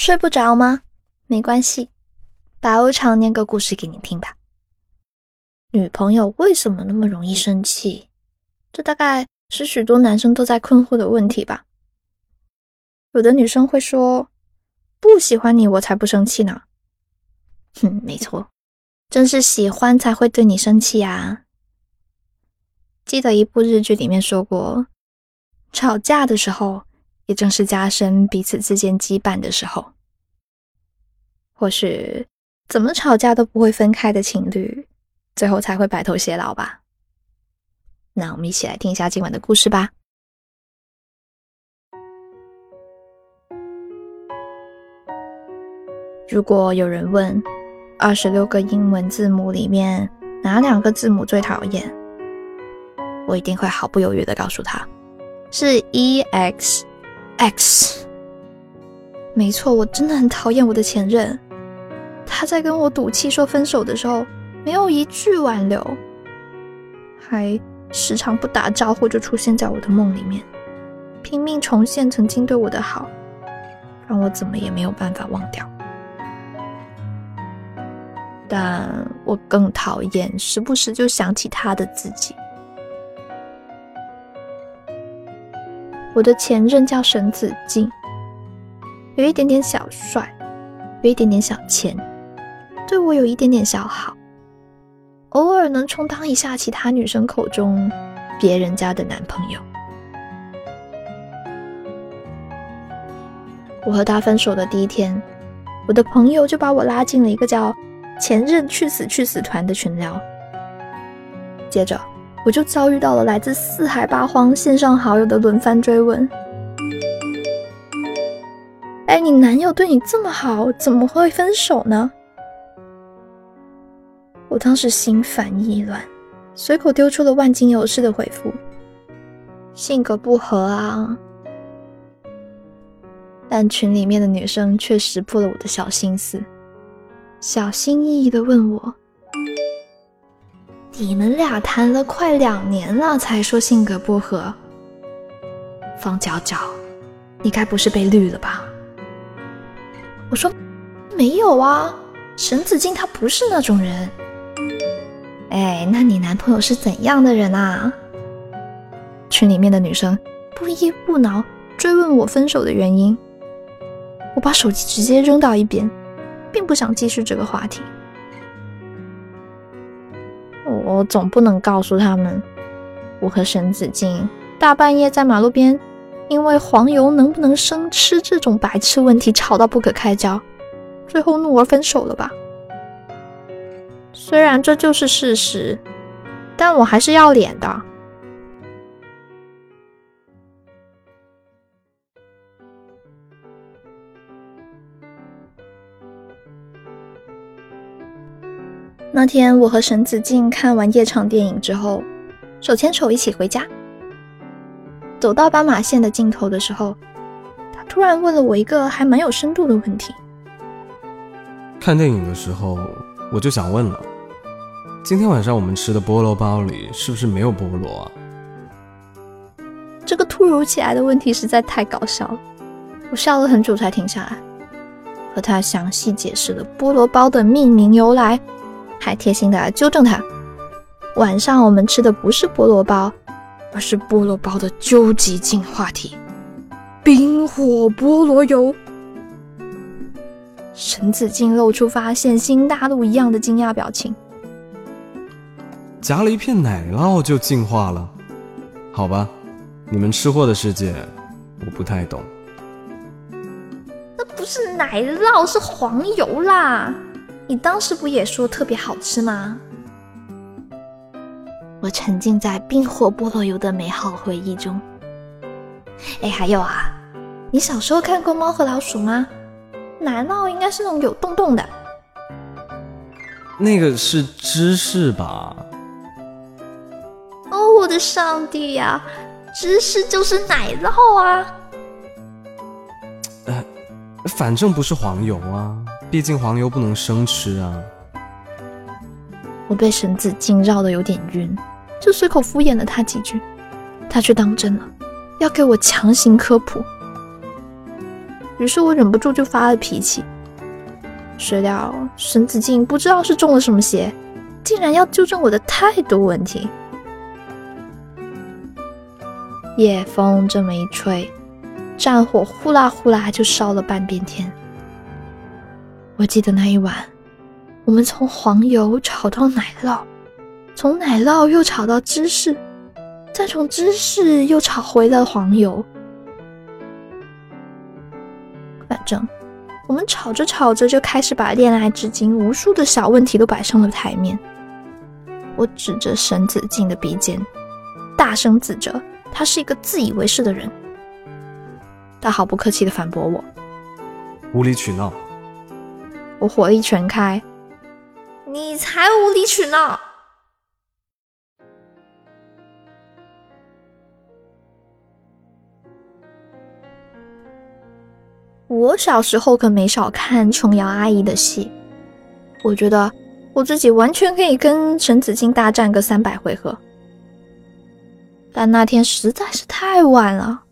睡不着吗？没关系，白无常念个故事给你听吧。女朋友为什么那么容易生气？这大概是许多男生都在困惑的问题吧。有的女生会说：“不喜欢你，我才不生气呢。”哼，没错，正是喜欢才会对你生气啊。记得一部日剧里面说过，吵架的时候。也正是加深彼此之间羁绊的时候，或许怎么吵架都不会分开的情侣，最后才会白头偕老吧。那我们一起来听一下今晚的故事吧。如果有人问二十六个英文字母里面哪两个字母最讨厌，我一定会毫不犹豫的告诉他，是 E X。X，没错，我真的很讨厌我的前任。他在跟我赌气说分手的时候，没有一句挽留，还时常不打招呼就出现在我的梦里面，拼命重现曾经对我的好，让我怎么也没有办法忘掉。但我更讨厌时不时就想起他的自己。我的前任叫沈子敬，有一点点小帅，有一点点小钱，对我有一点点小好，偶尔能充当一下其他女生口中别人家的男朋友。我和他分手的第一天，我的朋友就把我拉进了一个叫“前任去死去死团”的群聊，接着。我就遭遇到了来自四海八荒线上好友的轮番追问。哎，你男友对你这么好，怎么会分手呢？我当时心烦意乱，随口丢出了万金油似的回复：性格不合啊。但群里面的女生却识破了我的小心思，小心翼翼的问我。你们俩谈了快两年了，才说性格不合。方娇娇，你该不是被绿了吧？我说没有啊，沈子敬他不是那种人。哎，那你男朋友是怎样的人啊？群里面的女生不依不挠追问我分手的原因，我把手机直接扔到一边，并不想继续这个话题。我总不能告诉他们，我和沈子敬大半夜在马路边，因为黄油能不能生吃这种白痴问题吵到不可开交，最后怒而分手了吧？虽然这就是事实，但我还是要脸的。那天，我和沈子敬看完夜场电影之后，手牵手一起回家。走到斑马线的尽头的时候，他突然问了我一个还蛮有深度的问题。看电影的时候，我就想问了：今天晚上我们吃的菠萝包里是不是没有菠萝啊？这个突如其来的问题实在太搞笑了，我笑了很久才停下来，和他详细解释了菠萝包的命名由来。还贴心的纠正他，晚上我们吃的不是菠萝包，而是菠萝包的究极进化体——冰火菠萝油。沈子敬露出发现新大陆一样的惊讶表情。夹了一片奶酪就进化了？好吧，你们吃货的世界我不太懂。那不是奶酪，是黄油啦。你当时不也说特别好吃吗？我沉浸在冰火菠萝油的美好回忆中。哎，还有啊，你小时候看过《猫和老鼠》吗？奶酪应该是那种有洞洞的。那个是芝士吧？哦，我的上帝呀，芝士就是奶酪啊！呃，反正不是黄油啊。毕竟黄油不能生吃啊！我被沈子敬绕的有点晕，就随口敷衍了他几句，他却当真了，要给我强行科普。于是我忍不住就发了脾气。谁料沈子敬不知道是中了什么邪，竟然要纠正我的态度问题。夜风这么一吹，战火呼啦呼啦就烧了半边天。我记得那一晚，我们从黄油炒到奶酪，从奶酪又炒到芝士，再从芝士又炒回了黄油。反正我们吵着吵着就开始把恋爱至今无数的小问题都摆上了台面。我指着沈子敬的鼻尖，大声指责他是一个自以为是的人。他毫不客气的反驳我：“无理取闹。”我火力全开，你才无理取闹！我小时候可没少看琼瑶阿姨的戏，我觉得我自己完全可以跟沈子敬大战个三百回合，但那天实在是太晚了，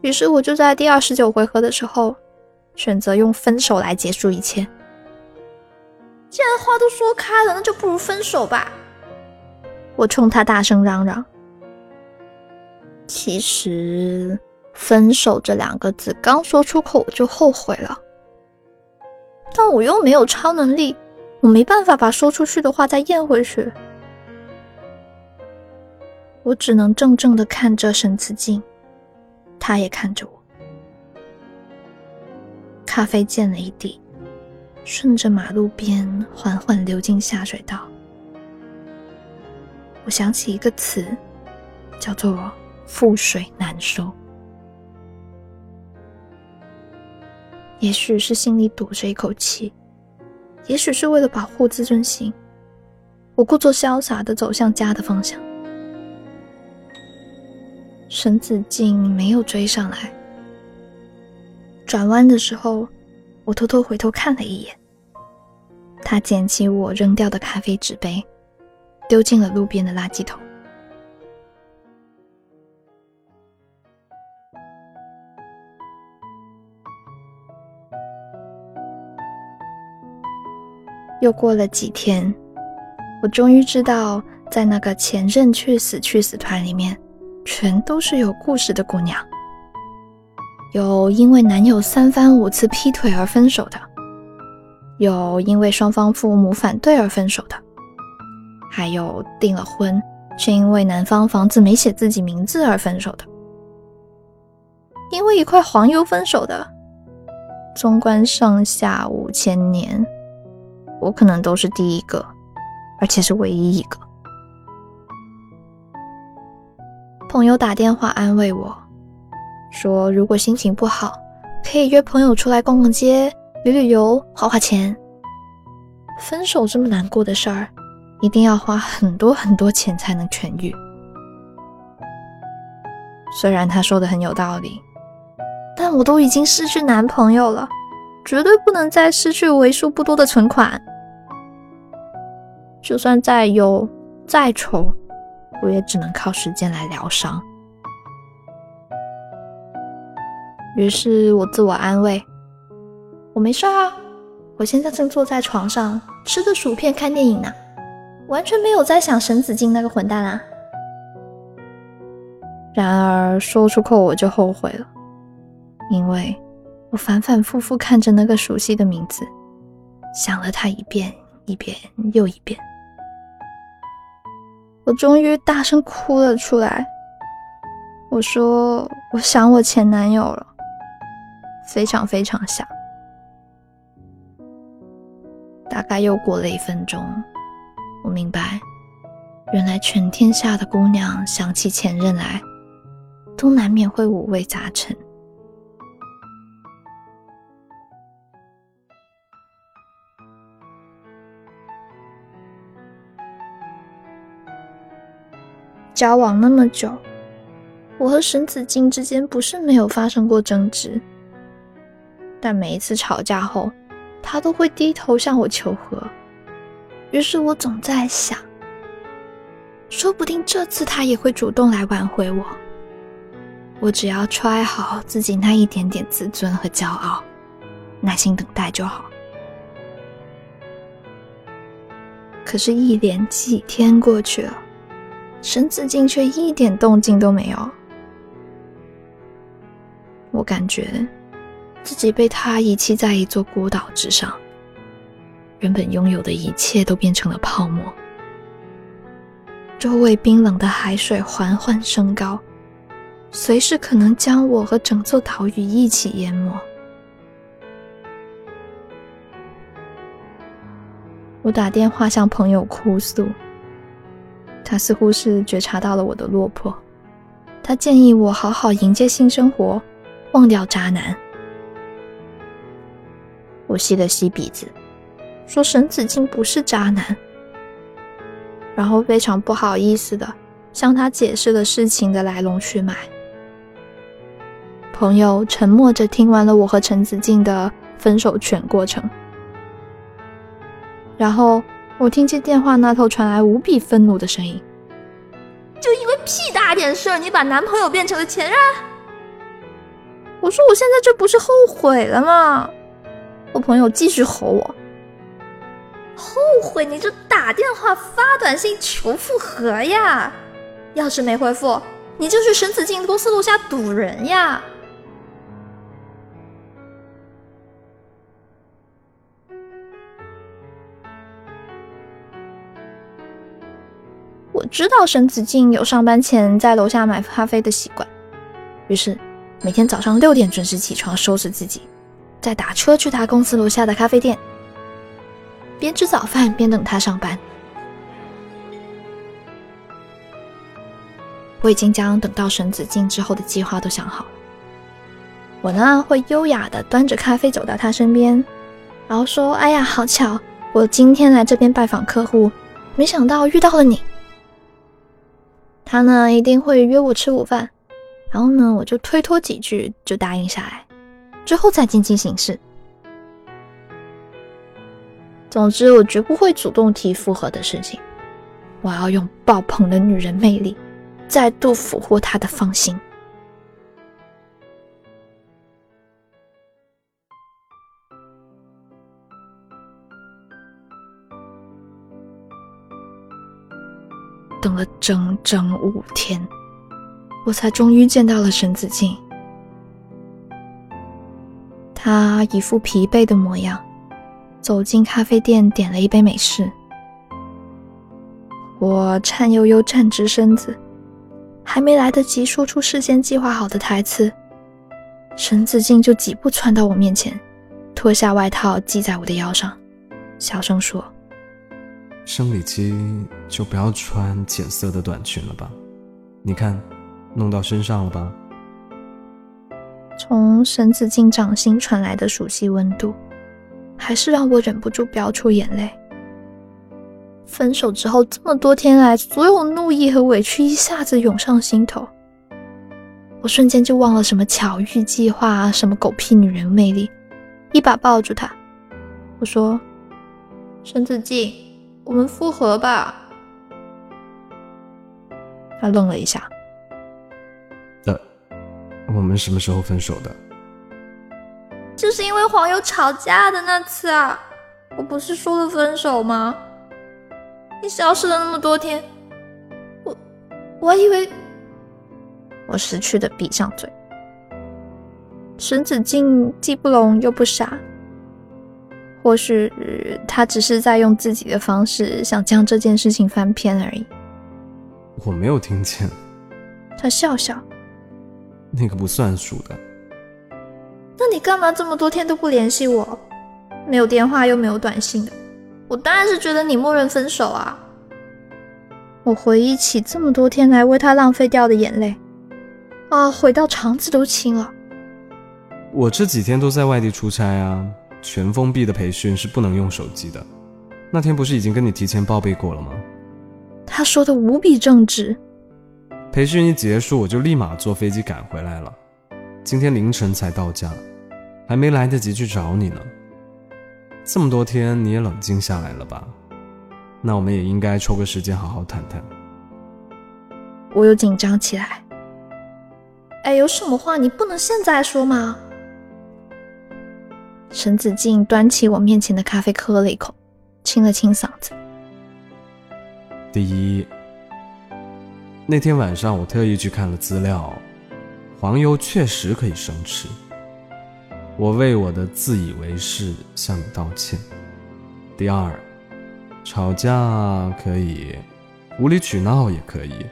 于是我就在第二十九回合的时候选择用分手来结束一切。既然话都说开了，那就不如分手吧！我冲他大声嚷嚷。其实，分手这两个字刚说出口，我就后悔了。但我又没有超能力，我没办法把说出去的话再咽回去。我只能怔怔的看着沈慈静，他也看着我。咖啡溅了一地。顺着马路边缓缓流进下水道，我想起一个词，叫做“覆水难收”。也许是心里堵着一口气，也许是为了保护自尊心，我故作潇洒的走向家的方向。沈子敬没有追上来，转弯的时候。我偷偷回头看了一眼，他捡起我扔掉的咖啡纸杯，丢进了路边的垃圾桶。又过了几天，我终于知道，在那个前任去死去死团里面，全都是有故事的姑娘。有因为男友三番五次劈腿而分手的，有因为双方父母反对而分手的，还有订了婚却因为男方房子没写自己名字而分手的，因为一块黄油分手的。纵观上下五千年，我可能都是第一个，而且是唯一一个。朋友打电话安慰我。说如果心情不好，可以约朋友出来逛逛街、旅旅游、花花钱。分手这么难过的事儿，一定要花很多很多钱才能痊愈。虽然他说的很有道理，但我都已经失去男朋友了，绝对不能再失去为数不多的存款。就算再忧再愁，我也只能靠时间来疗伤。于是我自我安慰：“我没事啊，我现在正坐在床上吃着薯片看电影呢，完全没有在想沈子敬那个混蛋啊。”然而说出口我就后悔了，因为我反反复复看着那个熟悉的名字，想了他一遍一遍又一遍，我终于大声哭了出来。我说：“我想我前男友了。”非常非常想。大概又过了一分钟，我明白，原来全天下的姑娘想起前任来，都难免会五味杂陈。交往那么久，我和沈子敬之间不是没有发生过争执。但每一次吵架后，他都会低头向我求和。于是我总在想，说不定这次他也会主动来挽回我。我只要揣好自己那一点点自尊和骄傲，耐心等待就好。可是，一连几天过去了，沈子敬却一点动静都没有。我感觉自己被他遗弃在一座孤岛之上，原本拥有的一切都变成了泡沫。周围冰冷的海水缓缓升高，随时可能将我和整座岛屿一起淹没。我打电话向朋友哭诉，他似乎是觉察到了我的落魄，他建议我好好迎接新生活，忘掉渣男。我吸了吸鼻子，说沈子敬不是渣男。然后非常不好意思的向他解释了事情的来龙去脉。朋友沉默着听完了我和陈子敬的分手全过程，然后我听见电话那头传来无比愤怒的声音：“就因为屁大点事儿，你把男朋友变成了前任？”我说：“我现在这不是后悔了吗？”我朋友继续吼我。后悔你就打电话发短信求复合呀！要是没回复，你就去沈子静公司楼下堵人呀！我知道沈子静有上班前在楼下买咖啡的习惯，于是每天早上六点准时起床收拾自己，再打车去他公司楼下的咖啡店。边吃早饭边等他上班。我已经将等到沈子敬之后的计划都想好了。我呢会优雅的端着咖啡走到他身边，然后说：“哎呀，好巧，我今天来这边拜访客户，没想到遇到了你。”他呢一定会约我吃午饭，然后呢我就推脱几句就答应下来，之后再进进行事。总之，我绝不会主动提复合的事情。我要用爆棚的女人魅力，再度俘获他的芳心。等了整整五天，我才终于见到了沈子敬。他一副疲惫的模样。走进咖啡店，点了一杯美式。我颤悠悠站直身子，还没来得及说出事先计划好的台词，沈子敬就几步窜到我面前，脱下外套系在我的腰上，小声说：“生理期就不要穿浅色的短裙了吧？你看，弄到身上了吧？”从沈子敬掌心传来的熟悉温度。还是让我忍不住飙出眼泪。分手之后这么多天来，所有怒意和委屈一下子涌上心头，我瞬间就忘了什么巧遇计划啊，什么狗屁女人魅力，一把抱住他，我说：“沈子敬，我们复合吧。”他愣了一下：“，我们什么时候分手的？”就是因为黄油吵架的那次啊，我不是说了分手吗？你消失了那么多天，我我还以为我识趣的闭上嘴。沈子敬既不聋又不傻，或许他只是在用自己的方式想将这件事情翻篇而已。我没有听见。他笑笑，那个不算数的。那你干嘛这么多天都不联系我？没有电话又没有短信的，我当然是觉得你默认分手啊！我回忆起这么多天来为他浪费掉的眼泪，啊，悔到肠子都青了。我这几天都在外地出差啊，全封闭的培训是不能用手机的。那天不是已经跟你提前报备过了吗？他说的无比正直。培训一结束，我就立马坐飞机赶回来了，今天凌晨才到家。还没来得及去找你呢，这么多天你也冷静下来了吧？那我们也应该抽个时间好好谈谈。我又紧张起来。哎，有什么话你不能现在说吗？沈子敬端起我面前的咖啡，喝了一口，清了清嗓子。第一，那天晚上我特意去看了资料，黄油确实可以生吃。我为我的自以为是向你道歉。第二，吵架可以，无理取闹也可以，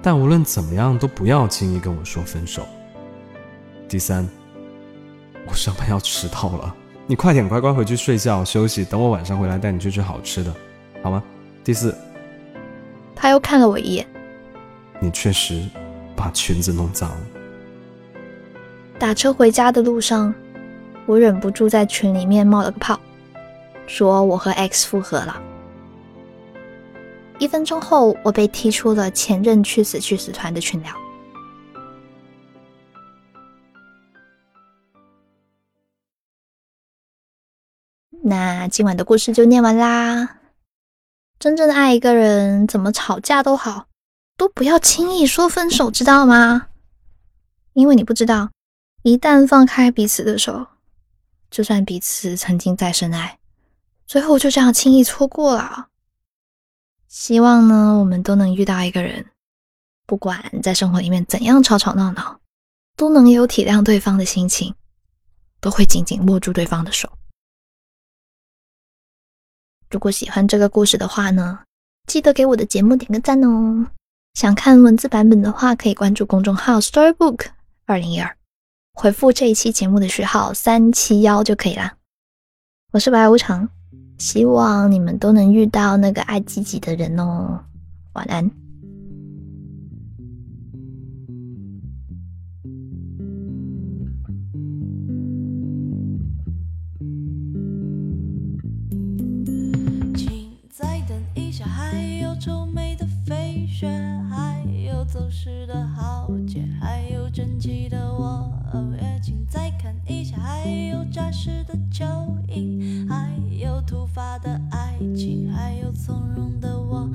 但无论怎么样都不要轻易跟我说分手。第三。我上班要迟到了，你快点乖乖回去睡觉休息，等我晚上回来带你去吃好吃的，好吗？第四，他又看了我一眼，你确实把裙子弄脏了。打车回家的路上，我忍不住在群里面冒了个泡，说我和 X 复合了。一分钟后，我被踢出了前任去死去死团的群聊。那今晚的故事就念完啦。真正的爱一个人，怎么吵架都好，都不要轻易说分手，知道吗？因为你不知道，一旦放开彼此的手，就算彼此曾经再深爱，最后就这样轻易错过了。希望呢，我们都能遇到一个人，不管在生活里面怎样吵吵闹闹，都能有体谅对方的心情，都会紧紧握住对方的手。如果喜欢这个故事的话呢，记得给我的节目点个赞哦。想看文字版本的话，可以关注公众号 Storybook 二零一二，回复这一期节目的序号三七幺就可以啦。我是白无常，希望你们都能遇到那个爱自己的人哦。晚安。还有从容的我。